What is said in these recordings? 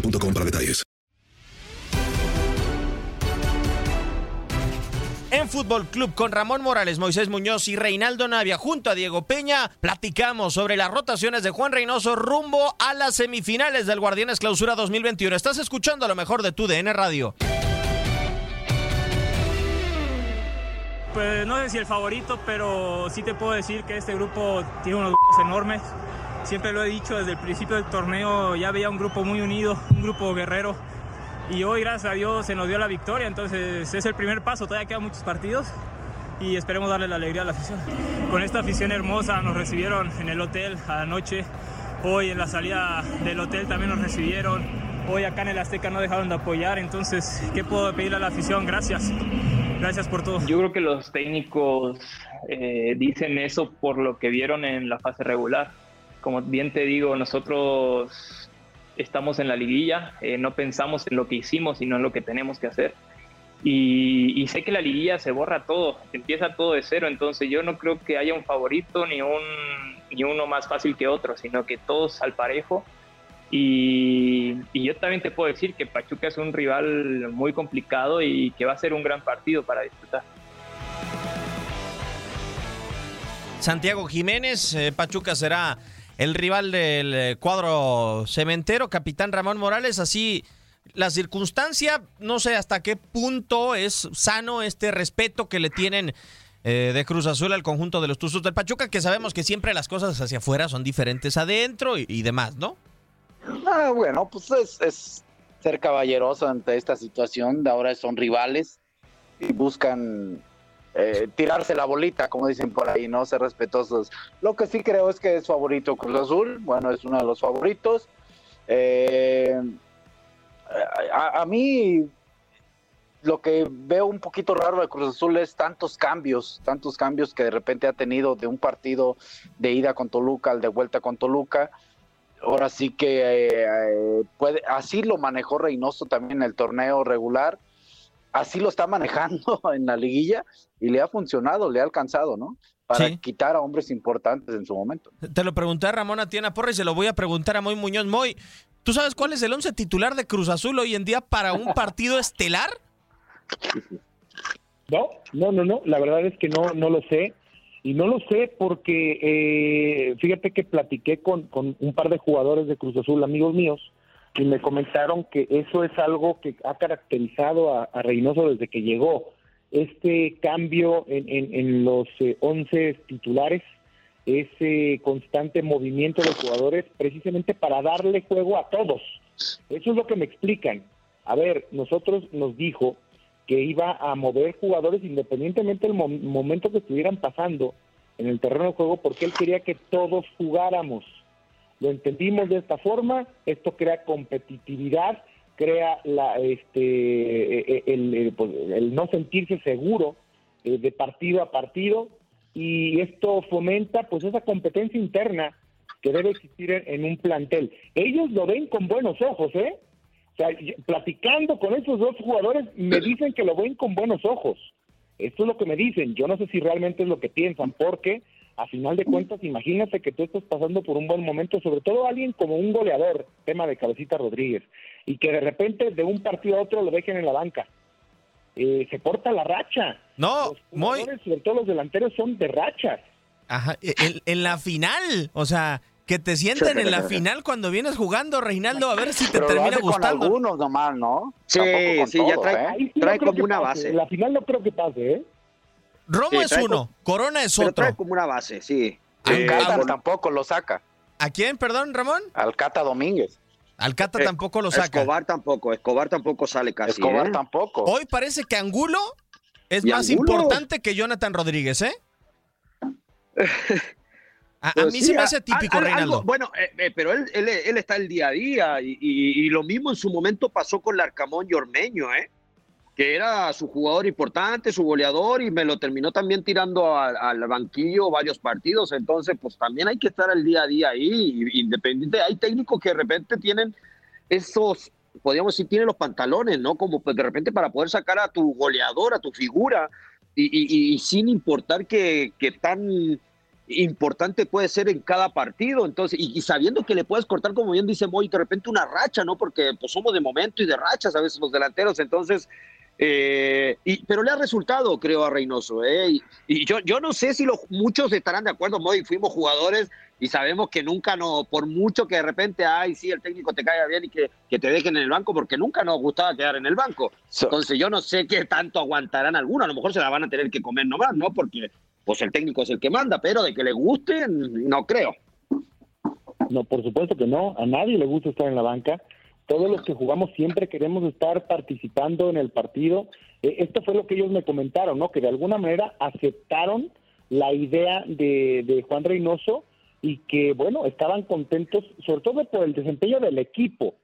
boostmobile.com para detalles. En Fútbol Club con Ramón Morales, Moisés Muñoz y Reinaldo Navia junto a Diego Peña, platicamos sobre las rotaciones de Juan Reynoso rumbo a las semifinales del Guardianes Clausura 2021. Estás escuchando lo mejor de tu DN Radio. Pues no sé si el favorito, pero sí te puedo decir que este grupo tiene unos enormes. Siempre lo he dicho desde el principio del torneo, ya veía un grupo muy unido, un grupo guerrero. Y hoy, gracias a Dios, se nos dio la victoria. Entonces es el primer paso, todavía quedan muchos partidos y esperemos darle la alegría a la afición. Con esta afición hermosa nos recibieron en el hotel anoche. Hoy en la salida del hotel también nos recibieron. Hoy acá en el Azteca no dejaron de apoyar. Entonces, ¿qué puedo pedirle a la afición? Gracias. Gracias por todo. Yo creo que los técnicos eh, dicen eso por lo que vieron en la fase regular. Como bien te digo, nosotros estamos en la liguilla, eh, no pensamos en lo que hicimos, sino en lo que tenemos que hacer. Y, y, sé que la liguilla se borra todo, empieza todo de cero, entonces yo no creo que haya un favorito ni, un, ni uno más fácil que otro, sino que todos al parejo. Y, yo también te puedo decir que Pachuca es un rival muy complicado y que va a ser un gran partido para disfrutar. Santiago Jiménez, eh, Pachuca será el rival del eh, cuadro cementero, capitán Ramón Morales, así la circunstancia, no sé hasta qué punto es sano este respeto que le tienen eh, de Cruz Azul al conjunto de los Tuzos del Pachuca, que sabemos que siempre las cosas hacia afuera son diferentes adentro y, demás, ¿no? Ah, bueno, pues es, es, ser caballeroso ante esta situación, de ahora son rivales y buscan eh, tirarse la bolita, como dicen por ahí, no ser respetuosos. Lo que sí creo es que es favorito Cruz Azul, bueno, es uno de los favoritos. Eh, a, a, mí lo que veo un poquito raro de Cruz Azul es tantos cambios, tantos cambios que de repente ha tenido de un partido de ida con Toluca al de vuelta con Toluca. Ahora sí que eh, puede, así lo manejó Reynoso también en el torneo regular, así lo está manejando en la liguilla y le ha funcionado, le ha alcanzado, ¿no? Para sí. quitar a hombres importantes en su momento. Te lo pregunté a Ramón Atiena Porra y se lo voy a preguntar a Moy Muñoz. Moy, ¿tú sabes cuál es el once titular de Cruz Azul hoy en día para un partido estelar? No, no, no, no, la verdad es que no, no lo sé. Y no lo sé porque eh, fíjate que platiqué con, con un par de jugadores de Cruz Azul, amigos míos, y me comentaron que eso es algo que ha caracterizado a, a Reynoso desde que llegó. Este cambio en, en, los eh, 11 titulares, ese constante movimiento de jugadores, precisamente para darle juego a todos, Eso es lo que me explican. A ver, nosotros nos dijo que iba a mover jugadores independientemente del momento que estuvieran pasando en el terreno de juego, porque él quería que todos jugáramos. Lo entendimos de esta forma, esto crea competitividad, crea la, este, el, pues, no sentirse seguro eh, de partido a partido y esto fomenta pues esa competencia interna que debe existir en, un plantel. Ellos lo ven con buenos ojos, ¿eh? O sea, platicando con esos dos jugadores me dicen que lo ven con buenos ojos. Esto es lo que me dicen. Yo no sé si realmente es lo que piensan, porque a final de cuentas, imagínate que tú estás pasando por un buen momento, sobre todo alguien como un goleador, tema de Cabecita Rodríguez, y que de repente de un partido a otro lo dejen en la banca. Eh, se corta la racha. No, muy... sobre todo los delanteros, son de rachas. Ajá, e, en, la final, o sea, que te sienten en la final cuando vienes jugando, Reinaldo, a ver si te termina gustando. Con algunos nomás, ¿no? Sí, sí, ya trae, ¿eh? como una base. La final no creo que pase, ¿eh? Romo es uno, Corona es otro. trae como una base, sí. Alcata tampoco lo saca. ¿A quién, perdón, Ramón? Alcata Domínguez. Alcata eh, tampoco lo saca. Escobar tampoco, Escobar tampoco sale casi. Escobar ¿eh? tampoco. Hoy parece que Angulo es más importante que Jonathan Rodríguez, ¿eh? A, pues mí se me hace típico, Reinaldo. bueno, eh, pero él, él, está el día a día y, lo mismo en su momento pasó con Larcamón y Ormeño, ¿eh? Que era su jugador importante, su goleador, y me lo terminó también tirando al banquillo varios partidos. Entonces, pues también hay que estar al día a día ahí, independiente. Hay técnicos que de repente tienen esos, podríamos decir, tienen los pantalones, ¿no? Como pues, de repente para poder sacar a tu goleador, a tu figura, y, sin importar que, que tan importante puede ser en cada partido, entonces, y, sabiendo que le puedes cortar, como bien dice Moy, de repente una racha, ¿no? Porque pues somos de momento y de rachas a veces los delanteros, entonces eh, y, pero le ha resultado, creo, a Reynoso. ¿eh? Y, yo, yo no sé si los, muchos estarán de acuerdo, Moy, fuimos jugadores y sabemos que nunca no, por mucho que de repente, ay, sí, el técnico te caiga bien y que, que te dejen en el banco, porque nunca nos gustaba quedar en el banco. Entonces yo no sé qué tanto aguantarán algunos, a lo mejor se la van a tener que comer nomás, ¿no? Porque pues el técnico es el que manda, pero de que le guste, no creo. No, por supuesto que no, a nadie le gusta estar en la banca todos los que jugamos siempre queremos estar participando en el partido. Eh, esto fue lo que ellos me comentaron, ¿no? Que de alguna manera aceptaron la idea de, Juan Reynoso y que, bueno, estaban contentos, sobre todo por el desempeño del equipo,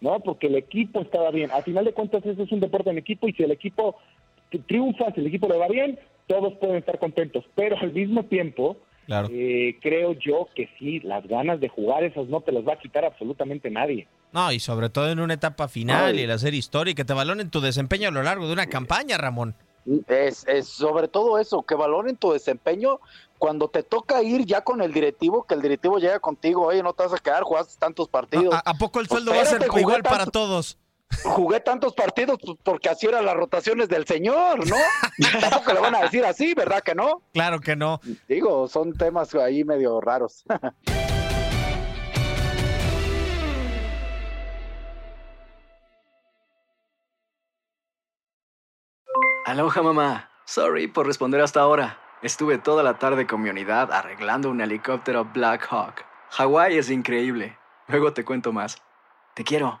¿no? Porque el equipo estaba bien. A final de cuentas, eso es un deporte en equipo y si el equipo triunfa, si el equipo le va bien, todos pueden estar contentos. Pero al mismo tiempo, eh, creo yo que sí, las ganas de jugar esas no te las va a quitar absolutamente nadie. No, y sobre todo en una etapa final y el hacer historia y que te valoren tu desempeño a lo largo de una campaña, Ramón. Es, sobre todo eso, que valoren tu desempeño cuando te toca ir ya con el directivo, que el directivo llega contigo, oye, no te vas a quedar, jugaste tantos partidos. ¿A, poco el pues sueldo va a ser igual para todos? Jugué tantos partidos pues, porque así eran las rotaciones del señor, ¿no? Tampoco le van a decir así, ¿verdad que no? Claro que no. Digo, son temas ahí medio raros. Aloha mamá. Sorry por responder hasta ahora. Estuve toda la tarde con mi unidad arreglando un helicóptero Black Hawk. Hawái es increíble. Luego te cuento más. Te quiero.